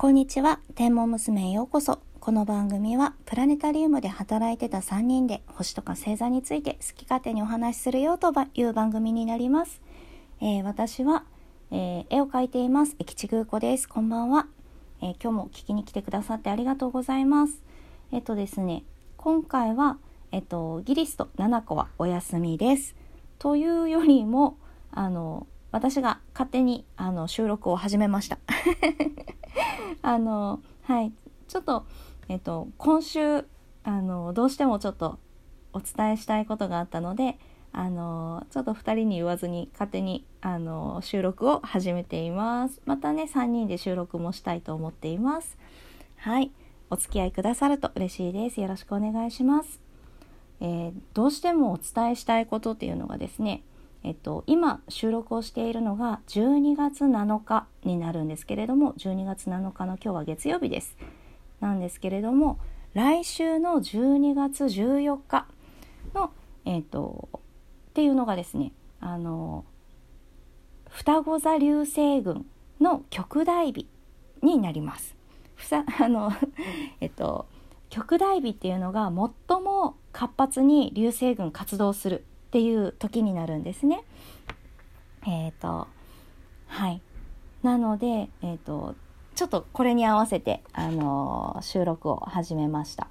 こんにちは。天文娘へようこそ。この番組はプラネタリウムで働いてた3人で星とか星座について好き勝手にお話しするよという番組になります、えー、私は、えー、絵を描いています。駅地宮子です。こんばんは、えー、今日も聞きに来てくださってありがとうございます。えっとですね今回はえっとギリスと7個はお休みです。というよりもあの私が勝手にあの収録を始めました。あのはい。ちょっとえっと今週あのどうしてもちょっとお伝えしたいことがあったのであのちょっと2人に言わずに勝手にあの収録を始めています。またね3人で収録もしたいと思っています。はい。お付き合いくださると嬉しいです。よろしくお願いします、えー、どうしてもお伝えしたいことっていうのがですねえっと、今収録をしているのが12月7日になるんですけれども12月7日の今日は月曜日ですなんですけれども来週の12月14日の、えっと、っていうのがですねあの双子座流星群の極大日になります。ふさ あのえっと極大日っていうのが最も活発に流星群活動するっていう時になるんですね。えっ、ー、とはいなので、えーと、ちょっとこれに合わせて、あの、収録を始めました、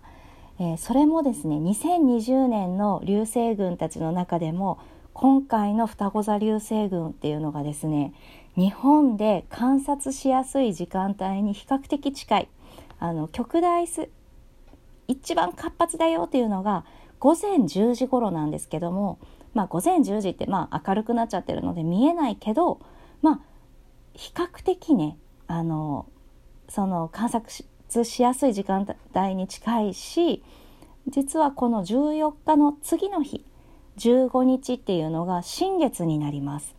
えー、それもですね2020年の流星群たちの中でも今回の双子座流星群っていうのがですね日本で観察しやすい時間帯に比較的近いあの極大す一番活発だよっていうのが午前10時頃なんですけども、まあ、午前10時ってまあ明るくなっちゃってるので見えないけど、まあ、比較的ねあのその観察しやすい時間帯に近いし実はこの14日の次の日15日っていうのが新月になります。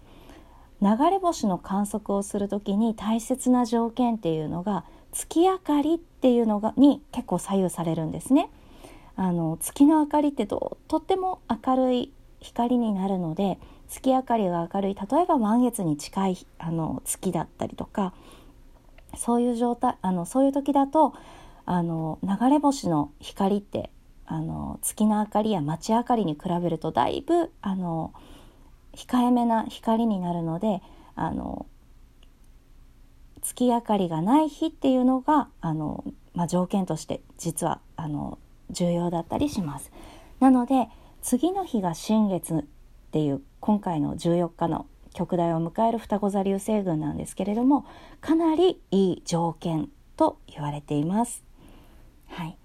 流れ星の観測をする時に大切な条件っていうのが月明かりっていうのがに結構左右されるんですね。あの月の明かりってととっても明るい光になるので月明かりが明るい例えば満月に近いあの月だったりとかそういう状態あのそういう時だとあの流れ星の光ってあの月の明かりや街明かりに比べるとだいぶあの控えめな光になるのであの月明かりがない日っていうのがあの、まあ、条件として実はあの重要だったりします。なので次の日が新月っていう今回の14日の極大を迎える双子座流星群なんですけれどもかなりいい条件と言われています。はい、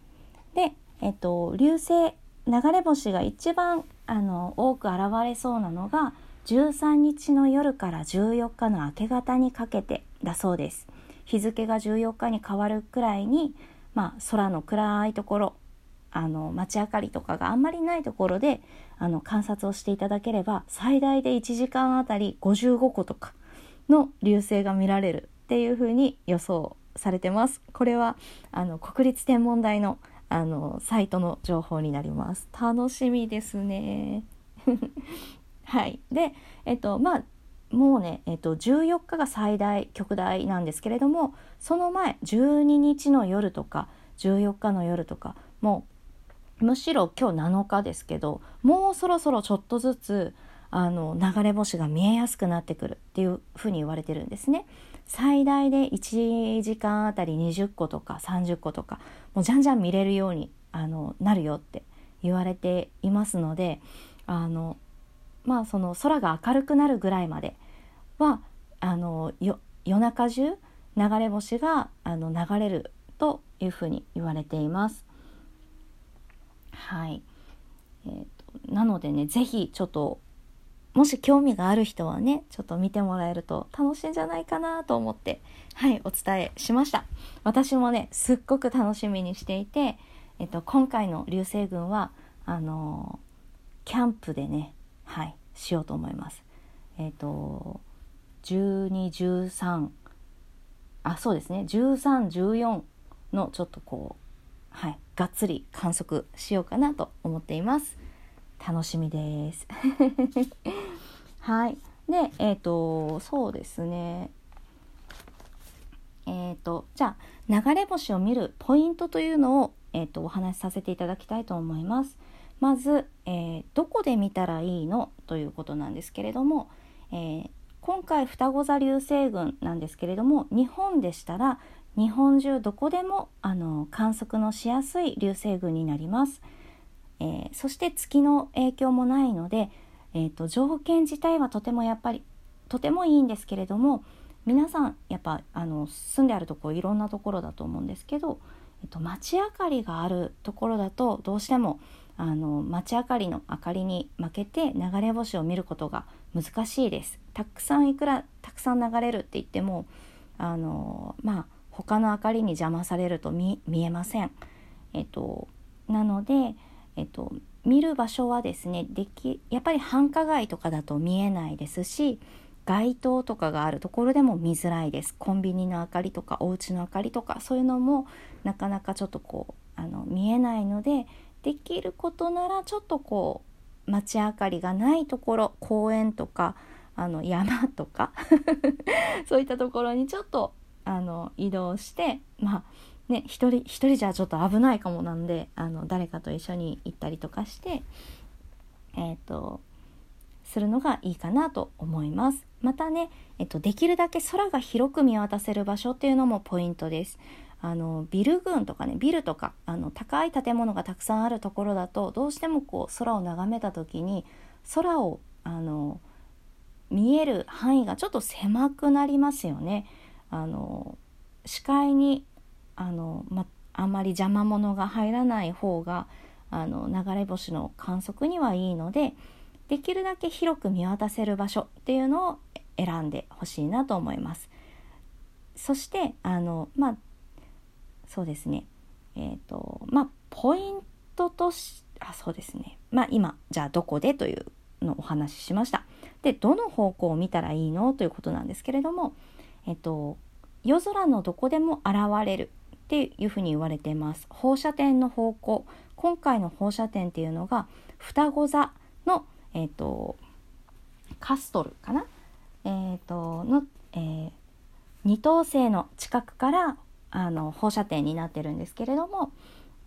で、えっと、流星流れ星が一番あの多く現れそうなのが13日の夜から14日の明け方にかけてだそうです。日付が14日に変わるくらいに、まあ、空の暗いところあの街明かりとかがあんまりないところであの観察をしていただければ最大で1時間あたり55個とかの流星が見られるっていうふうに予想されてます。これはあの国立天文台のあのサイトの情報になります。楽しみですね。はい。で、えっとまあもうね、えっと、14日が最大極大なんですけれどもその前12日の夜とか14日の夜とかもむしろ今日7日ですけどもうそろそろちょっとずつあの流れ星が見えやすくなってくるっていうふうに言われてるんですね。最大で1時間あたり20個とか30個とかもうじゃんじゃん見れるようにあのなるよって言われていますのであのまあその空が明るくなるぐらいまではあの夜中中流れ星があの流れるというふうに言われています。はい、えーと、なのでね是非ちょっともし興味がある人はねちょっと見てもらえると楽しいんじゃないかなと思ってはいお伝えしました。私もねすっごく楽しみにしていて、えっと、今回の流星群はあのー、キャンプでねはいしようと思います。えっ、と1213あそうですね。1314のちょっとこうはい、がっつり観測しようかなと思っています。楽しみです。はい。で、えっ、ー、と、そうですね。えっ、ー、とじゃあ流れ星を見るポイントというのを、えーと、お話しさせていただきたいと思います。まず、えー、どこで見たらいいのということなんですけれども、えー、今回双子座流星群なんですけれども日本でしたら日本中どこでもあの観測のしやすい流星群になります。えー、そして月の影響もないので、えーと、条件自体はとてもやっぱりとてもいいんですけれども皆さんやっぱあの住んであるとこいろんなところだと思うんですけど、えっと、街明かりがあるところだとどうしてもあの街明かりの明かりに負けて流れ星を見ることが難しいです。たくさんいくらたくさん流れるって言ってもあのまあ他の明かりに邪魔されると見えません。えっと、なので、えっと、見る場所はですねできやっぱり繁華街とかだと見えないですし街灯とかがあるところでも見づらいですコンビニの明かりとかお家の明かりとかそういうのもなかなかちょっとこうあの見えないのでできることならちょっとこう街明かりがないところ公園とかあの山とか そういったところにちょっとあの移動してまあね一人一人じゃちょっと危ないかもなんであの誰かと一緒に行ったりとかしてえっ、ー、とするのがいいかなと思います。またね、えっと、できるだけ空が広く見渡せる場所っていうのもポイントです。あのビル群とかねビルとかあの高い建物がたくさんあるところだとどうしてもこう空を眺めた時に空をあの見える範囲がちょっと狭くなりますよね。あの視界にあの、ま、あんまり邪魔者が入らない方があの流れ星の観測にはいいのでできるだけ広く見渡せる場所っていうのを選んでほしいなと思います。そしてあのまあそうですねえっ、ー、とまあポイントとしあそうですねまあ今じゃあどこでというのをお話ししました。でどの方向を見たらいいのということなんですけれどもえっ、と夜空のどこでも現れるっていうふうに言われています。放射点の方向。今回の放射点っていうのが双子座のえっ、とカストルかな、えーとのえー、二等星の近くからあの放射点になってるんですけれども、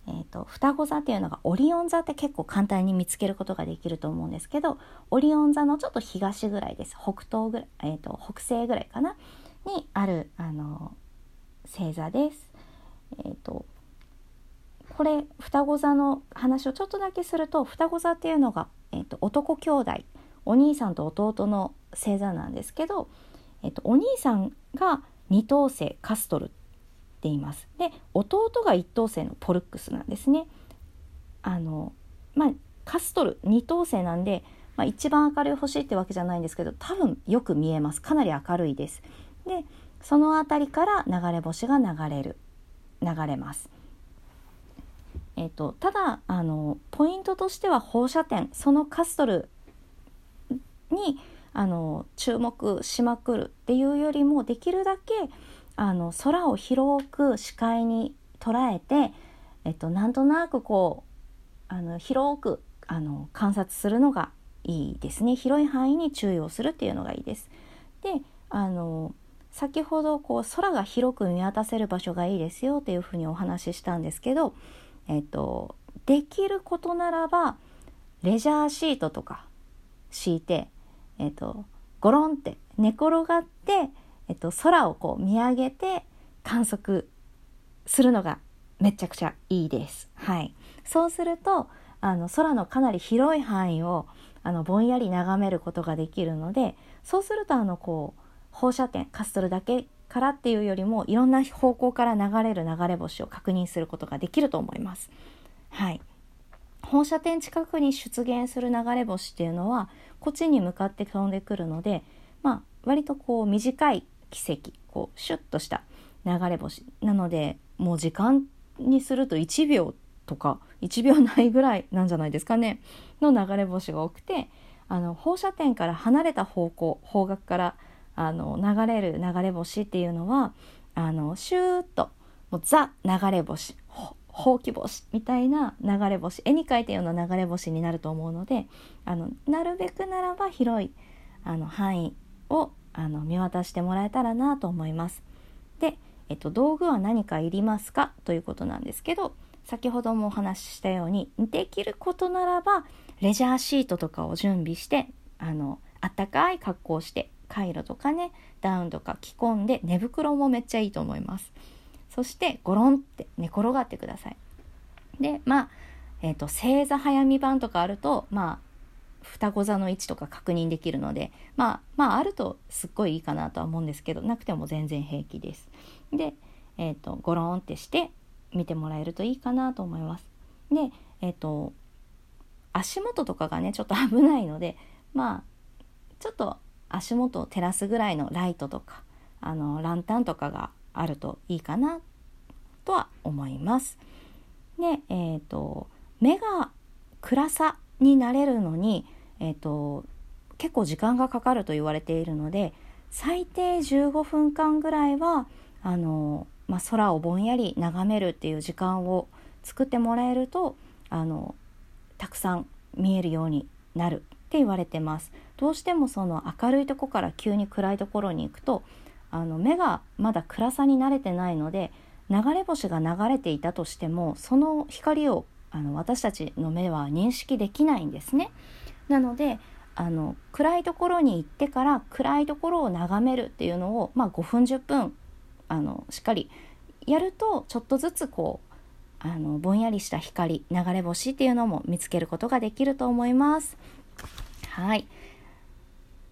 えーと、双子座っていうのがオリオン座って結構簡単に見つけることができると思うんですけどオリオン座のちょっと東ぐらいです。北東ぐらい、えーと、北西ぐらいかな？にあるあの星座です。えーとこれ双子座の話をちょっとだけすると双子座っていうのがえーと、男兄弟お兄さんと弟の星座なんですけど、えーと、お兄さんが二等星カストルって言います。で弟が一等星のポルックスなんですね。あのまあカストル二等星なんで、まあ、一番明るい星ってわけじゃないんですけど多分よく見えますかなり明るいです。でその辺りから流れ星が流れる流れます。えーと、ただあのポイントとしては放射点そのカストルにあの注目しまくるっていうよりもできるだけあの空を広く視界に捉えて、えっと、なんとなくこうあの広くあの観察するのがいいですね広い範囲に注意をするっていうのがいいです。であの先ほどこう空が広く見渡せる場所がいいですよっていうふうにお話ししたんですけどえっと、できることならばレジャーシートとか敷いて、えっと、ゴロンって寝転がって、えっと、空をこう見上げて観測するのがめちゃくちゃいいです。はい、そうするとあの空のかなり広い範囲をあのぼんやり眺めることができるのでそうするとあのこう放射点カストルだけからっていうよりもいろんな方向から流れる流れ星を確認することができると思います。はい。放射点近くに出現する流れ星っていうのはこっちに向かって飛んでくるので、まあ、割とこう短い奇跡こうシュッとした流れ星なのでもう時間にすると1秒とか1秒ないぐらいなんじゃないですかねの流れ星が多くてあの放射点から離れた方向方角からあの流れる流れ星っていうのはあのシューッともうザ流れ星ほうき星みたいな流れ星絵に描いたような流れ星になると思うのであのなるべくならば広いあの範囲をあの見渡してもらえたらなと思います。で、えっと、道具は何かいりますかということなんですけど先ほどもお話ししたようにできることならばレジャーシートとかを準備してあのあったかい格好をしてカイロとかねダウンとか着込んで寝袋もめっちゃいいと思います。そしてゴロンって寝転がってください。でまあえっ、ー、と正座早見版とかあるとまあ双子座の位置とか確認できるのでまあまああるとすっごいいいかなとは思うんですけどなくても全然平気です。でえっ、ー、とゴロンってして見てもらえるといいかなと思います。でえっ、ー、と足元とかがねちょっと危ないのでまあちょっと足元を照らすぐらいのライトとかあのランタンとかがあるといいかなとは思います。で、え、ー、と目が暗さになれるのに、えーと、結構時間がかかると言われているので最低15分間ぐらいはあの、まあ、空をぼんやり眺めるっていう時間を作ってもらえるとあのたくさん見えるようになるって言われてます。どうしてもその明るいとこから急に暗いところに行くとあの目がまだ暗さに慣れてないので流れ星が流れていたとしてもその光をあの私たちの目は認識できないんですね。なのであの暗いところに行ってから暗いところを眺めるっていうのを、まあ、5分10分あのしっかりやるとちょっとずつこうあのぼんやりした光流れ星っていうのも見つけることができると思います。はい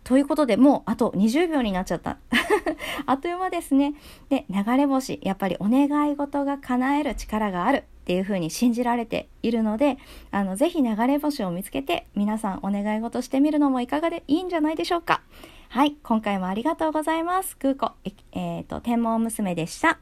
ということでもうあと20秒になっちゃった。あっという間ですね。で、流れ星、やっぱりお願い事が叶える力があるっていうふうに信じられているので、あの、ぜひ流れ星を見つけて皆さんお願い事してみるのもいかがでいいんじゃないでしょうか。はい、今回もありがとうございます。空子、えっ、ー、と、天文娘でした。